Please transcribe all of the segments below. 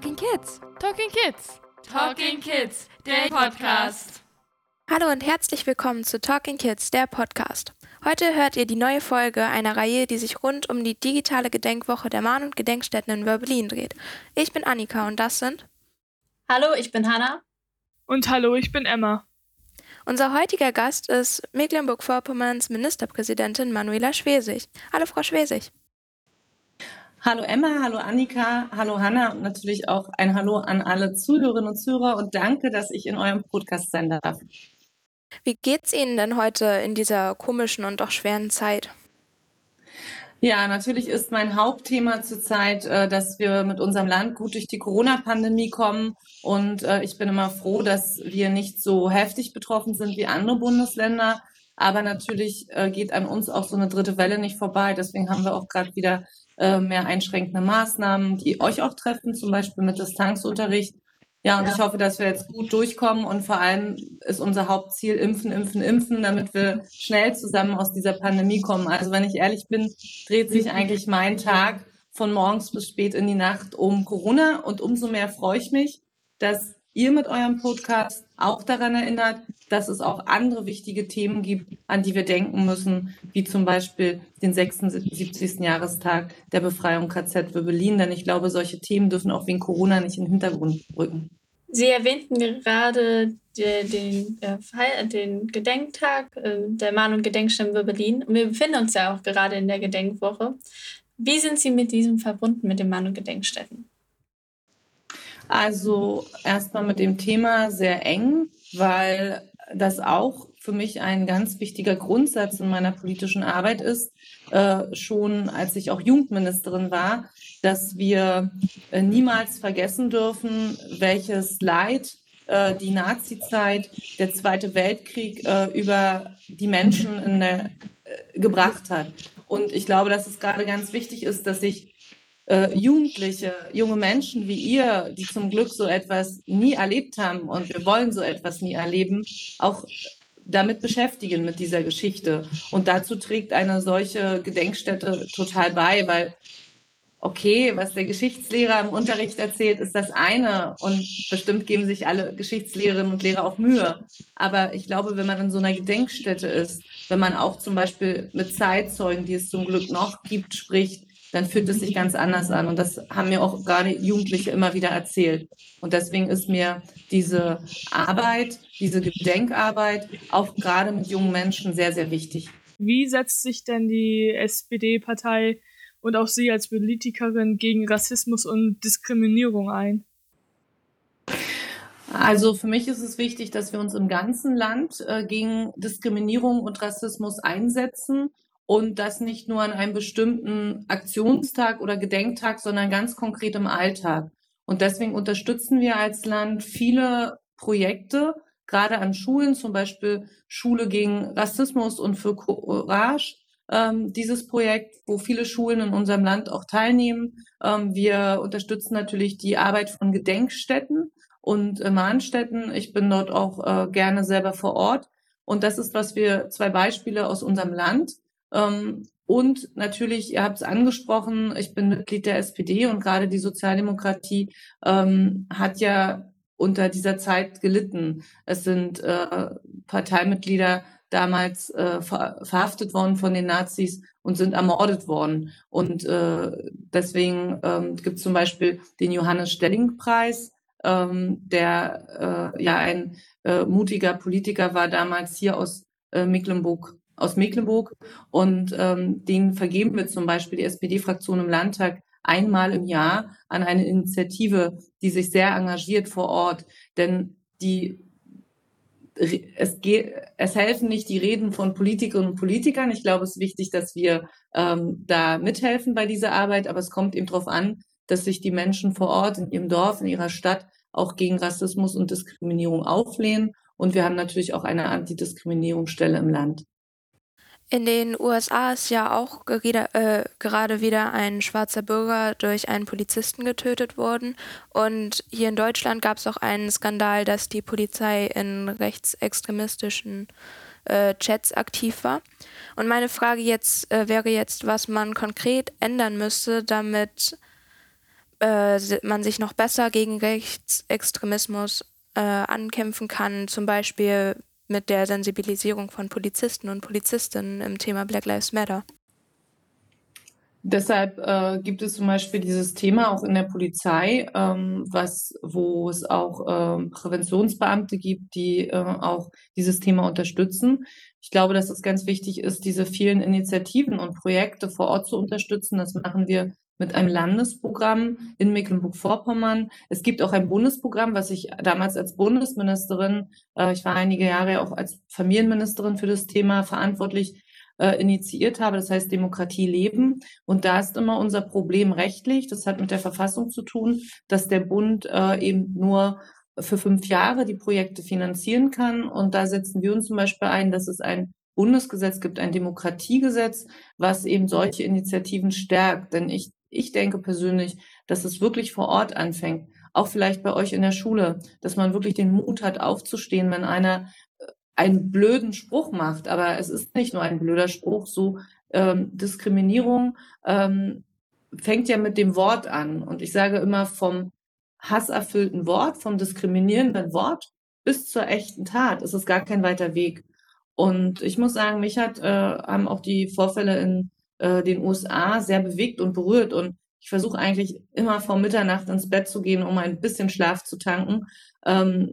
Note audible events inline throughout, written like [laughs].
Talking Kids. Talking Kids. Talking Kids. Der Podcast. Hallo und herzlich willkommen zu Talking Kids, der Podcast. Heute hört ihr die neue Folge einer Reihe, die sich rund um die digitale Gedenkwoche der Mahn- und Gedenkstätten in Wörbelin dreht. Ich bin Annika und das sind. Hallo, ich bin Hanna. Und hallo, ich bin Emma. Unser heutiger Gast ist Mecklenburg-Vorpommerns Ministerpräsidentin Manuela Schwesig. Hallo, Frau Schwesig. Hallo Emma, hallo Annika, hallo Hanna und natürlich auch ein Hallo an alle Zuhörerinnen und Zuhörer und danke, dass ich in eurem Podcast sein darf. Wie geht's Ihnen denn heute in dieser komischen und doch schweren Zeit? Ja, natürlich ist mein Hauptthema zurzeit, äh, dass wir mit unserem Land gut durch die Corona-Pandemie kommen. Und äh, ich bin immer froh, dass wir nicht so heftig betroffen sind wie andere Bundesländer. Aber natürlich äh, geht an uns auch so eine dritte Welle nicht vorbei. Deswegen haben wir auch gerade wieder mehr einschränkende Maßnahmen, die euch auch treffen, zum Beispiel mit Distanzunterricht. Ja, und ja. ich hoffe, dass wir jetzt gut durchkommen und vor allem ist unser Hauptziel impfen, impfen, impfen, damit wir schnell zusammen aus dieser Pandemie kommen. Also wenn ich ehrlich bin, dreht sich eigentlich mein Tag von morgens bis spät in die Nacht um Corona und umso mehr freue ich mich, dass ihr mit eurem Podcast auch daran erinnert, dass es auch andere wichtige Themen gibt, an die wir denken müssen, wie zum Beispiel den 76. Jahrestag der Befreiung KZ Wöbelin. Denn ich glaube, solche Themen dürfen auch wegen Corona nicht in den Hintergrund rücken. Sie erwähnten gerade den, äh, den Gedenktag äh, der Mahn- und Gedenkstätten Wöbelin. Und wir befinden uns ja auch gerade in der Gedenkwoche. Wie sind Sie mit diesem verbunden, mit den Mahn- und Gedenkstätten? Also erstmal mit dem Thema sehr eng, weil das auch für mich ein ganz wichtiger Grundsatz in meiner politischen Arbeit ist, äh, schon als ich auch Jugendministerin war, dass wir äh, niemals vergessen dürfen, welches Leid äh, die Nazizeit, der Zweite Weltkrieg äh, über die Menschen der, äh, gebracht hat. Und ich glaube, dass es gerade ganz wichtig ist, dass sich äh, Jugendliche, junge Menschen wie ihr, die zum Glück so etwas nie erlebt haben und wir wollen so etwas nie erleben, auch damit beschäftigen mit dieser Geschichte. Und dazu trägt eine solche Gedenkstätte total bei, weil okay, was der Geschichtslehrer im Unterricht erzählt, ist das eine und bestimmt geben sich alle Geschichtslehrerinnen und Lehrer auch Mühe. Aber ich glaube, wenn man in so einer Gedenkstätte ist, wenn man auch zum Beispiel mit Zeitzeugen, die es zum Glück noch gibt, spricht, dann fühlt es sich ganz anders an. Und das haben mir auch gerade Jugendliche immer wieder erzählt. Und deswegen ist mir diese Arbeit, diese Gedenkarbeit auch gerade mit jungen Menschen sehr, sehr wichtig. Wie setzt sich denn die SPD-Partei und auch Sie als Politikerin gegen Rassismus und Diskriminierung ein? Also für mich ist es wichtig, dass wir uns im ganzen Land äh, gegen Diskriminierung und Rassismus einsetzen und das nicht nur an einem bestimmten Aktionstag oder Gedenktag, sondern ganz konkret im Alltag. Und deswegen unterstützen wir als Land viele Projekte, gerade an Schulen, zum Beispiel Schule gegen Rassismus und für Courage. Ähm, dieses Projekt, wo viele Schulen in unserem Land auch teilnehmen. Ähm, wir unterstützen natürlich die Arbeit von Gedenkstätten und äh, Mahnstätten. Ich bin dort auch äh, gerne selber vor Ort. Und das ist, was wir zwei Beispiele aus unserem Land. Ähm, und natürlich, ihr habt es angesprochen, ich bin Mitglied der SPD und gerade die Sozialdemokratie ähm, hat ja unter dieser Zeit gelitten. Es sind äh, Parteimitglieder damals äh, ver verhaftet worden von den Nazis und sind ermordet worden. Und äh, deswegen ähm, gibt es zum Beispiel den Johannes Stelling-Preis, ähm, der äh, ja ein äh, mutiger Politiker war damals hier aus äh, Mecklenburg aus Mecklenburg und ähm, den vergeben wir zum Beispiel die SPD-Fraktion im Landtag einmal im Jahr an eine Initiative, die sich sehr engagiert vor Ort. Denn die es, es helfen nicht die Reden von Politikerinnen und Politikern. Ich glaube, es ist wichtig, dass wir ähm, da mithelfen bei dieser Arbeit, aber es kommt eben darauf an, dass sich die Menschen vor Ort in ihrem Dorf, in ihrer Stadt auch gegen Rassismus und Diskriminierung auflehnen. Und wir haben natürlich auch eine Antidiskriminierungsstelle im Land. In den USA ist ja auch äh, gerade wieder ein schwarzer Bürger durch einen Polizisten getötet worden. Und hier in Deutschland gab es auch einen Skandal, dass die Polizei in rechtsextremistischen äh, Chats aktiv war. Und meine Frage jetzt äh, wäre jetzt, was man konkret ändern müsste, damit äh, man sich noch besser gegen Rechtsextremismus äh, ankämpfen kann, zum Beispiel mit der Sensibilisierung von Polizisten und Polizistinnen im Thema Black Lives Matter. Deshalb äh, gibt es zum Beispiel dieses Thema auch in der Polizei, ähm, was, wo es auch ähm, Präventionsbeamte gibt, die äh, auch dieses Thema unterstützen. Ich glaube, dass es ganz wichtig ist, diese vielen Initiativen und Projekte vor Ort zu unterstützen. Das machen wir mit einem Landesprogramm in Mecklenburg-Vorpommern. Es gibt auch ein Bundesprogramm, was ich damals als Bundesministerin, äh, ich war einige Jahre auch als Familienministerin für das Thema verantwortlich, äh, initiiert habe, das heißt Demokratie leben. Und da ist immer unser Problem rechtlich, das hat mit der Verfassung zu tun, dass der Bund äh, eben nur für fünf Jahre die Projekte finanzieren kann. Und da setzen wir uns zum Beispiel ein, dass es ein Bundesgesetz gibt, ein Demokratiegesetz, was eben solche Initiativen stärkt. Denn ich, ich denke persönlich, dass es wirklich vor Ort anfängt. Auch vielleicht bei euch in der Schule, dass man wirklich den Mut hat, aufzustehen, wenn einer einen blöden Spruch macht, aber es ist nicht nur ein blöder Spruch, so ähm, Diskriminierung ähm, fängt ja mit dem Wort an. Und ich sage immer vom hasserfüllten Wort, vom diskriminierenden Wort bis zur echten Tat ist es gar kein weiter Weg. Und ich muss sagen, mich hat, äh, haben auch die Vorfälle in äh, den USA sehr bewegt und berührt. Und ich versuche eigentlich immer vor Mitternacht ins Bett zu gehen, um ein bisschen Schlaf zu tanken, ähm,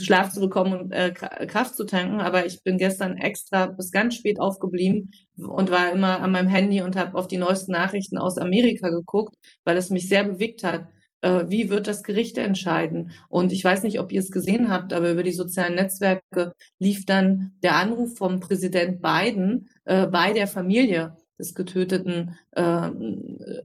Schlaf zu bekommen und äh, Kraft zu tanken. Aber ich bin gestern extra bis ganz spät aufgeblieben und war immer an meinem Handy und habe auf die neuesten Nachrichten aus Amerika geguckt, weil es mich sehr bewegt hat. Äh, wie wird das Gericht entscheiden? Und ich weiß nicht, ob ihr es gesehen habt, aber über die sozialen Netzwerke lief dann der Anruf vom Präsident Biden äh, bei der Familie des getöteten äh,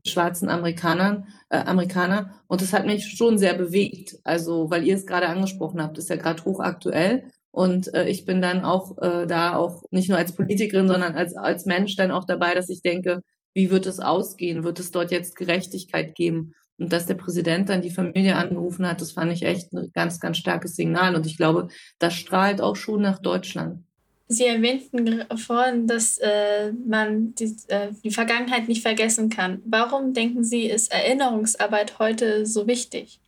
schwarzen Amerikanern, äh, Amerikaner. Und das hat mich schon sehr bewegt. Also, weil ihr es gerade angesprochen habt, ist ja gerade hochaktuell. Und äh, ich bin dann auch äh, da auch nicht nur als Politikerin, sondern als, als Mensch dann auch dabei, dass ich denke, wie wird es ausgehen? Wird es dort jetzt Gerechtigkeit geben? Und dass der Präsident dann die Familie angerufen hat, das fand ich echt ein ganz, ganz starkes Signal. Und ich glaube, das strahlt auch schon nach Deutschland. Sie erwähnten vorhin, dass äh, man die, äh, die Vergangenheit nicht vergessen kann. Warum denken Sie, ist Erinnerungsarbeit heute so wichtig?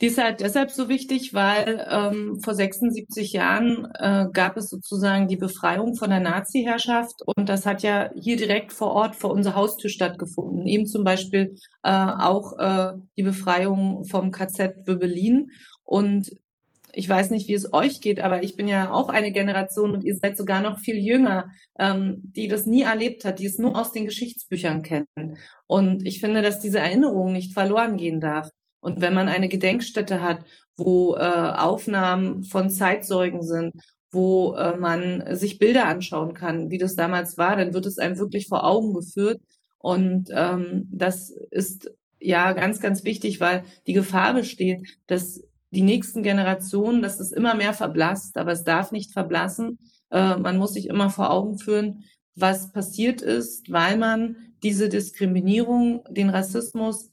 Die ist halt deshalb so wichtig, weil ähm, vor 76 Jahren äh, gab es sozusagen die Befreiung von der Nazi-Herrschaft und das hat ja hier direkt vor Ort vor unserer Haustür stattgefunden. Eben zum Beispiel äh, auch äh, die Befreiung vom KZ Wöbelin. Und ich weiß nicht, wie es euch geht, aber ich bin ja auch eine Generation und ihr seid sogar noch viel jünger, ähm, die das nie erlebt hat, die es nur aus den Geschichtsbüchern kennen. Und ich finde, dass diese Erinnerung nicht verloren gehen darf. Und wenn man eine Gedenkstätte hat, wo äh, Aufnahmen von Zeitzeugen sind, wo äh, man sich Bilder anschauen kann, wie das damals war, dann wird es einem wirklich vor Augen geführt. Und ähm, das ist ja ganz, ganz wichtig, weil die Gefahr besteht, dass die nächsten Generationen, dass es immer mehr verblasst, aber es darf nicht verblassen. Äh, man muss sich immer vor Augen führen, was passiert ist, weil man diese Diskriminierung, den Rassismus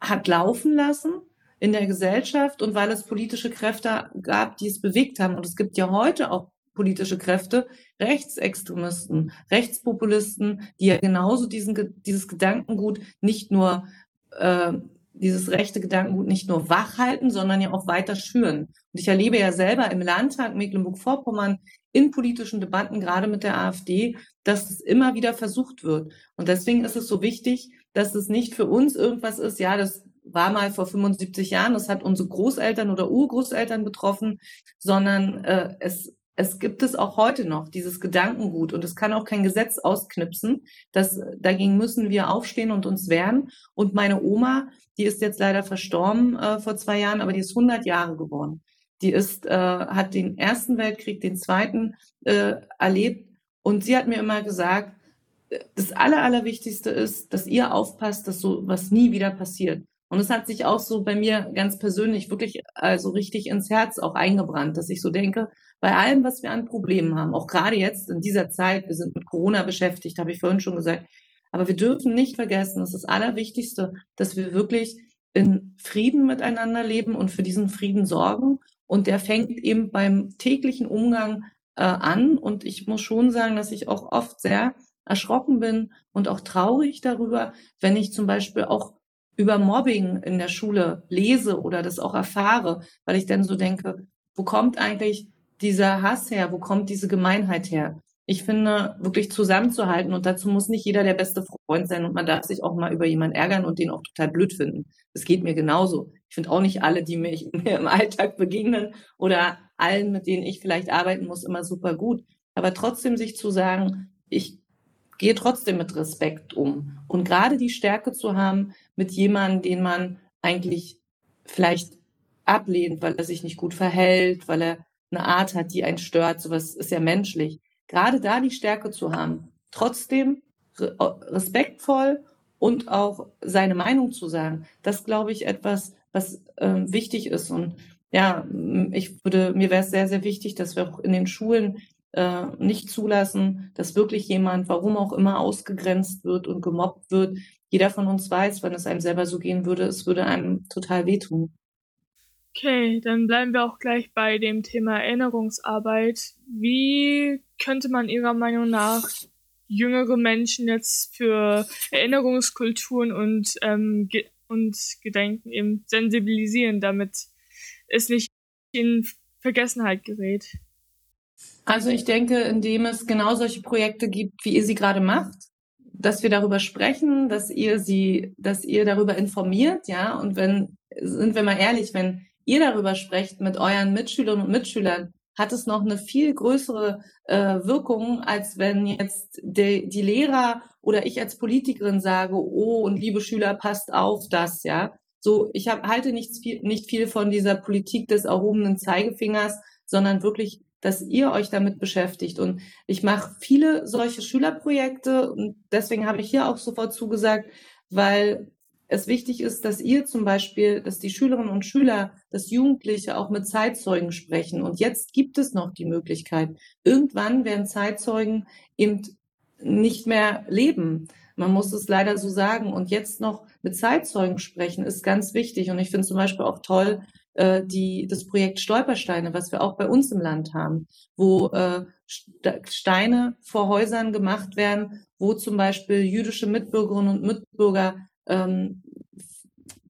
hat laufen lassen in der Gesellschaft und weil es politische Kräfte gab, die es bewegt haben. Und es gibt ja heute auch politische Kräfte, Rechtsextremisten, Rechtspopulisten, die ja genauso diesen, dieses Gedankengut nicht nur äh, dieses rechte Gedankengut nicht nur wach halten, sondern ja auch weiter schüren. Und ich erlebe ja selber im Landtag Mecklenburg-Vorpommern in politischen Debatten, gerade mit der AfD, dass es immer wieder versucht wird. Und deswegen ist es so wichtig, dass es nicht für uns irgendwas ist, ja, das war mal vor 75 Jahren, das hat unsere Großeltern oder Urgroßeltern betroffen, sondern äh, es es gibt es auch heute noch, dieses Gedankengut. Und es kann auch kein Gesetz ausknipsen. Das, dagegen müssen wir aufstehen und uns wehren. Und meine Oma, die ist jetzt leider verstorben äh, vor zwei Jahren, aber die ist 100 Jahre geworden. Die ist, äh, hat den Ersten Weltkrieg, den Zweiten äh, erlebt. Und sie hat mir immer gesagt, das Aller, Allerwichtigste ist, dass ihr aufpasst, dass so was nie wieder passiert. Und es hat sich auch so bei mir ganz persönlich wirklich also richtig ins Herz auch eingebrannt, dass ich so denke, bei allem, was wir an Problemen haben, auch gerade jetzt in dieser Zeit, wir sind mit Corona beschäftigt, habe ich vorhin schon gesagt, aber wir dürfen nicht vergessen, das ist das Allerwichtigste, dass wir wirklich in Frieden miteinander leben und für diesen Frieden sorgen. Und der fängt eben beim täglichen Umgang äh, an. Und ich muss schon sagen, dass ich auch oft sehr erschrocken bin und auch traurig darüber, wenn ich zum Beispiel auch über Mobbing in der Schule lese oder das auch erfahre, weil ich dann so denke, wo kommt eigentlich dieser Hass her? Wo kommt diese Gemeinheit her? Ich finde, wirklich zusammenzuhalten und dazu muss nicht jeder der beste Freund sein und man darf sich auch mal über jemanden ärgern und den auch total blöd finden. Das geht mir genauso. Ich finde auch nicht alle, die mir, [laughs] im Alltag begegnen oder allen, mit denen ich vielleicht arbeiten muss, immer super gut. Aber trotzdem sich zu sagen, ich gehe trotzdem mit Respekt um. Und gerade die Stärke zu haben, mit jemandem, den man eigentlich vielleicht ablehnt, weil er sich nicht gut verhält, weil er eine Art hat, die einen stört, sowas ist ja menschlich gerade da die Stärke zu haben, trotzdem respektvoll und auch seine Meinung zu sagen, das glaube ich etwas, was ähm, wichtig ist. Und ja, ich würde, mir wäre es sehr, sehr wichtig, dass wir auch in den Schulen äh, nicht zulassen, dass wirklich jemand, warum auch immer, ausgegrenzt wird und gemobbt wird. Jeder von uns weiß, wenn es einem selber so gehen würde, es würde einem total wehtun. Okay, dann bleiben wir auch gleich bei dem Thema Erinnerungsarbeit. Wie könnte man Ihrer Meinung nach jüngere Menschen jetzt für Erinnerungskulturen und, ähm, ge und Gedenken eben sensibilisieren, damit es nicht in Vergessenheit gerät? Also ich denke, indem es genau solche Projekte gibt, wie ihr sie gerade macht, dass wir darüber sprechen, dass ihr sie, dass ihr darüber informiert, ja, und wenn, sind wir mal ehrlich, wenn ihr darüber sprecht mit euren Mitschülerinnen und Mitschülern, hat es noch eine viel größere äh, Wirkung, als wenn jetzt de, die Lehrer oder ich als Politikerin sage, oh, und liebe Schüler, passt auf das, ja. So, ich hab, halte nichts viel, nicht viel von dieser Politik des erhobenen Zeigefingers, sondern wirklich, dass ihr euch damit beschäftigt. Und ich mache viele solche Schülerprojekte und deswegen habe ich hier auch sofort zugesagt, weil es wichtig ist, dass ihr zum Beispiel, dass die Schülerinnen und Schüler, dass Jugendliche auch mit Zeitzeugen sprechen. Und jetzt gibt es noch die Möglichkeit. Irgendwann werden Zeitzeugen eben nicht mehr leben. Man muss es leider so sagen. Und jetzt noch mit Zeitzeugen sprechen ist ganz wichtig. Und ich finde zum Beispiel auch toll, äh, die, das Projekt Stolpersteine, was wir auch bei uns im Land haben, wo äh, Steine vor Häusern gemacht werden, wo zum Beispiel jüdische Mitbürgerinnen und Mitbürger ähm,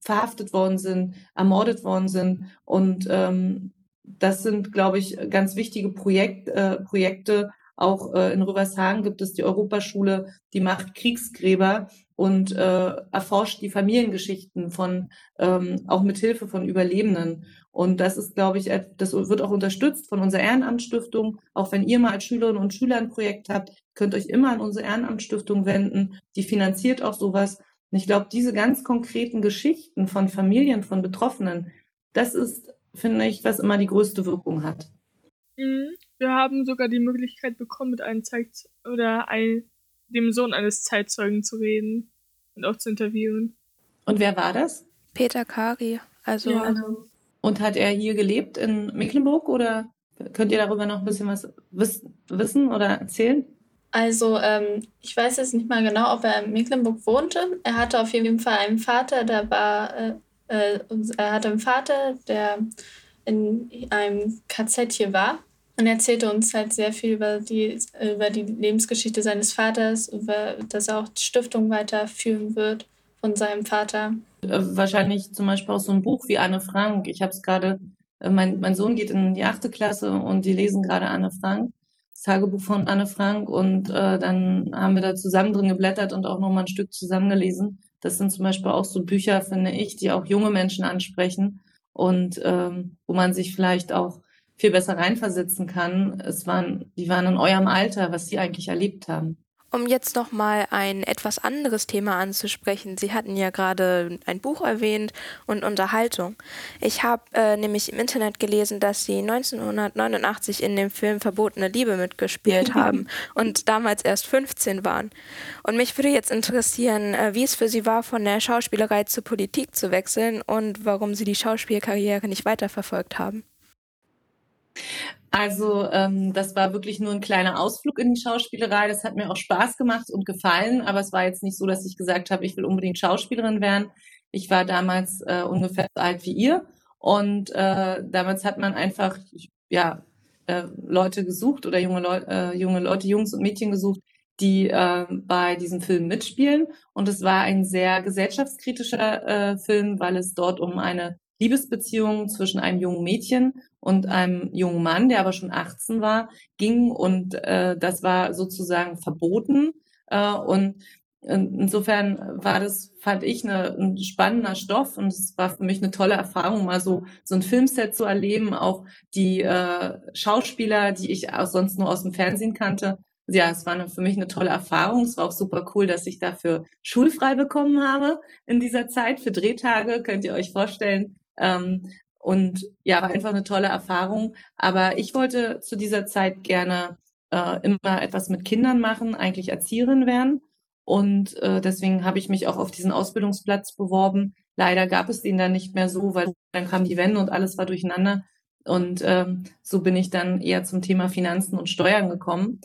verhaftet worden sind, ermordet worden sind. Und ähm, das sind, glaube ich, ganz wichtige Projekt, äh, Projekte. Auch äh, in Rüvershagen gibt es die Europaschule, die macht Kriegsgräber und äh, erforscht die Familiengeschichten von ähm, auch mit Hilfe von Überlebenden. Und das ist, glaube ich, das wird auch unterstützt von unserer Ehrenamtsstiftung. Auch wenn ihr mal als Schülerinnen und Schüler ein Projekt habt, könnt euch immer an unsere Ehrenamtsstiftung wenden. Die finanziert auch sowas. Und ich glaube, diese ganz konkreten Geschichten von Familien, von Betroffenen, das ist, finde ich, was immer die größte Wirkung hat. Mhm. Wir haben sogar die Möglichkeit bekommen, mit einem Zeit oder ein, dem Sohn eines Zeitzeugen zu reden und auch zu interviewen. Und wer war das? Peter Kari. Also. Ja. Und hat er hier gelebt in Mecklenburg oder könnt ihr darüber noch ein bisschen was wissen oder erzählen? Also, ähm, ich weiß jetzt nicht mal genau, ob er in Mecklenburg wohnte. Er hatte auf jeden Fall einen Vater, der war, äh, äh, er hatte einen Vater, der in einem KZ hier war. Und er erzählte uns halt sehr viel über die, über die Lebensgeschichte seines Vaters, über, dass er auch die Stiftung weiterführen wird von seinem Vater. Äh, wahrscheinlich zum Beispiel auch so ein Buch wie Anne Frank. Ich habe es gerade, äh, mein, mein Sohn geht in die achte Klasse und die lesen gerade Anne Frank das Tagebuch von Anne Frank und äh, dann haben wir da zusammen drin geblättert und auch nochmal ein Stück zusammengelesen. Das sind zum Beispiel auch so Bücher, finde ich, die auch junge Menschen ansprechen und ähm, wo man sich vielleicht auch viel besser reinversetzen kann. Es waren, die waren in eurem Alter, was sie eigentlich erlebt haben. Um jetzt noch mal ein etwas anderes Thema anzusprechen. Sie hatten ja gerade ein Buch erwähnt und Unterhaltung. Ich habe äh, nämlich im Internet gelesen, dass Sie 1989 in dem Film Verbotene Liebe mitgespielt [laughs] haben und damals erst 15 waren. Und mich würde jetzt interessieren, äh, wie es für Sie war, von der Schauspielerei zur Politik zu wechseln und warum Sie die Schauspielkarriere nicht weiterverfolgt haben. Also ähm, das war wirklich nur ein kleiner Ausflug in die Schauspielerei. Das hat mir auch Spaß gemacht und gefallen, aber es war jetzt nicht so, dass ich gesagt habe, ich will unbedingt Schauspielerin werden. Ich war damals äh, ungefähr so alt wie ihr und äh, damals hat man einfach ja äh, Leute gesucht oder junge Leute, äh, junge Leute, Jungs und Mädchen gesucht, die äh, bei diesem Film mitspielen. Und es war ein sehr gesellschaftskritischer äh, Film, weil es dort um eine Liebesbeziehung zwischen einem jungen Mädchen und einem jungen Mann, der aber schon 18 war, ging. Und äh, das war sozusagen verboten. Äh, und insofern war das, fand ich, eine, ein spannender Stoff und es war für mich eine tolle Erfahrung, mal so, so ein Filmset zu erleben. Auch die äh, Schauspieler, die ich auch sonst nur aus dem Fernsehen kannte, ja, es war für mich eine tolle Erfahrung. Es war auch super cool, dass ich dafür schulfrei bekommen habe in dieser Zeit für Drehtage, könnt ihr euch vorstellen. Ähm, und ja, war einfach eine tolle Erfahrung. Aber ich wollte zu dieser Zeit gerne äh, immer etwas mit Kindern machen, eigentlich Erzieherin werden. Und äh, deswegen habe ich mich auch auf diesen Ausbildungsplatz beworben. Leider gab es den dann nicht mehr so, weil dann kam die Wende und alles war durcheinander. Und ähm, so bin ich dann eher zum Thema Finanzen und Steuern gekommen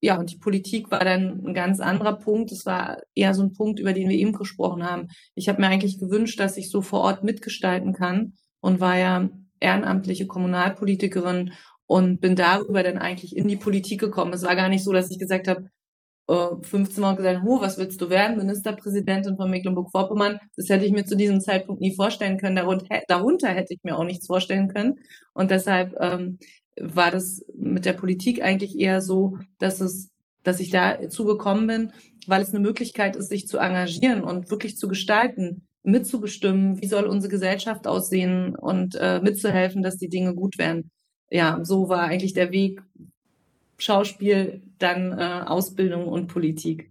ja, und die Politik war dann ein ganz anderer Punkt. Es war eher so ein Punkt, über den wir eben gesprochen haben. Ich habe mir eigentlich gewünscht, dass ich so vor Ort mitgestalten kann und war ja ehrenamtliche Kommunalpolitikerin und bin darüber dann eigentlich in die Politik gekommen. Es war gar nicht so, dass ich gesagt habe, 15 Mal gesagt, oh, was willst du werden? Ministerpräsidentin von Mecklenburg-Vorpommern. Das hätte ich mir zu diesem Zeitpunkt nie vorstellen können. Darunter, darunter hätte ich mir auch nichts vorstellen können. Und deshalb ähm, war das mit der Politik eigentlich eher so, dass es, dass ich dazu gekommen bin, weil es eine Möglichkeit ist, sich zu engagieren und wirklich zu gestalten, mitzubestimmen, wie soll unsere Gesellschaft aussehen und äh, mitzuhelfen, dass die Dinge gut werden. Ja, so war eigentlich der Weg Schauspiel, dann äh, Ausbildung und Politik.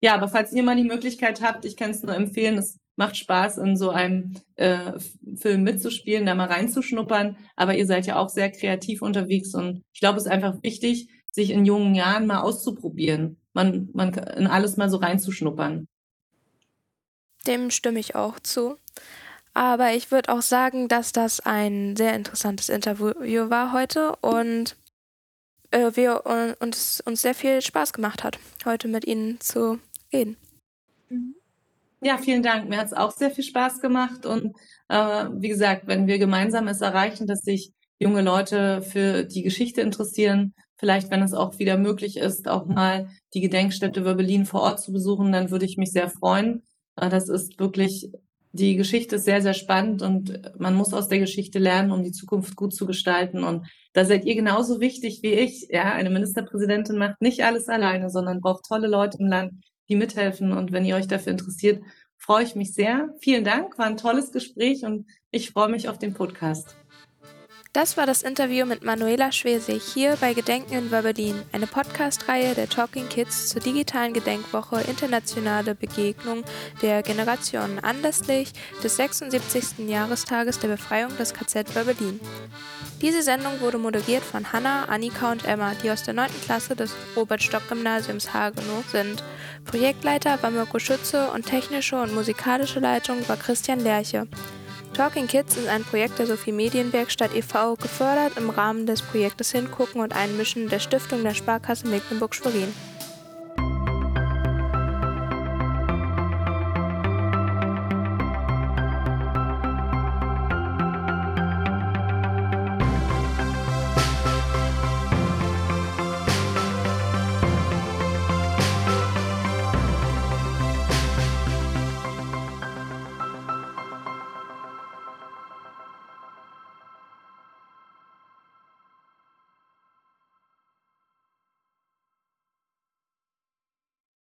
Ja, aber falls ihr mal die Möglichkeit habt, ich kann es nur empfehlen, es macht Spaß, in so einem äh, Film mitzuspielen, da mal reinzuschnuppern. Aber ihr seid ja auch sehr kreativ unterwegs und ich glaube, es ist einfach wichtig, sich in jungen Jahren mal auszuprobieren, man, man in alles mal so reinzuschnuppern. Dem stimme ich auch zu. Aber ich würde auch sagen, dass das ein sehr interessantes Interview war heute und äh, wir äh, uns, uns sehr viel Spaß gemacht hat, heute mit Ihnen zu reden. Mhm. Ja, vielen Dank. Mir hat es auch sehr viel Spaß gemacht. Und äh, wie gesagt, wenn wir gemeinsam es erreichen, dass sich junge Leute für die Geschichte interessieren, vielleicht, wenn es auch wieder möglich ist, auch mal die Gedenkstätte Wörbelin vor Ort zu besuchen, dann würde ich mich sehr freuen. Äh, das ist wirklich, die Geschichte ist sehr, sehr spannend und man muss aus der Geschichte lernen, um die Zukunft gut zu gestalten. Und da seid ihr genauso wichtig wie ich. Ja, eine Ministerpräsidentin macht nicht alles alleine, sondern braucht tolle Leute im Land, die mithelfen. Und wenn ihr euch dafür interessiert, freue ich mich sehr. Vielen Dank, war ein tolles Gespräch und ich freue mich auf den Podcast. Das war das Interview mit Manuela Schwesig hier bei Gedenken in Berlin, eine Podcast-Reihe der Talking Kids zur digitalen Gedenkwoche Internationale Begegnung der Generationen anlässlich des 76. Jahrestages der Befreiung des KZ Berlin. Diese Sendung wurde moderiert von Hanna, Annika und Emma, die aus der 9. Klasse des Robert-Stock-Gymnasiums Hagenow sind. Projektleiter war Mirko Schütze und technische und musikalische Leitung war Christian Lerche. Talking Kids ist ein Projekt der Sophie Medienwerkstatt e.V., gefördert im Rahmen des Projektes Hingucken und Einmischen der Stiftung der Sparkasse Mecklenburg-Schwerin.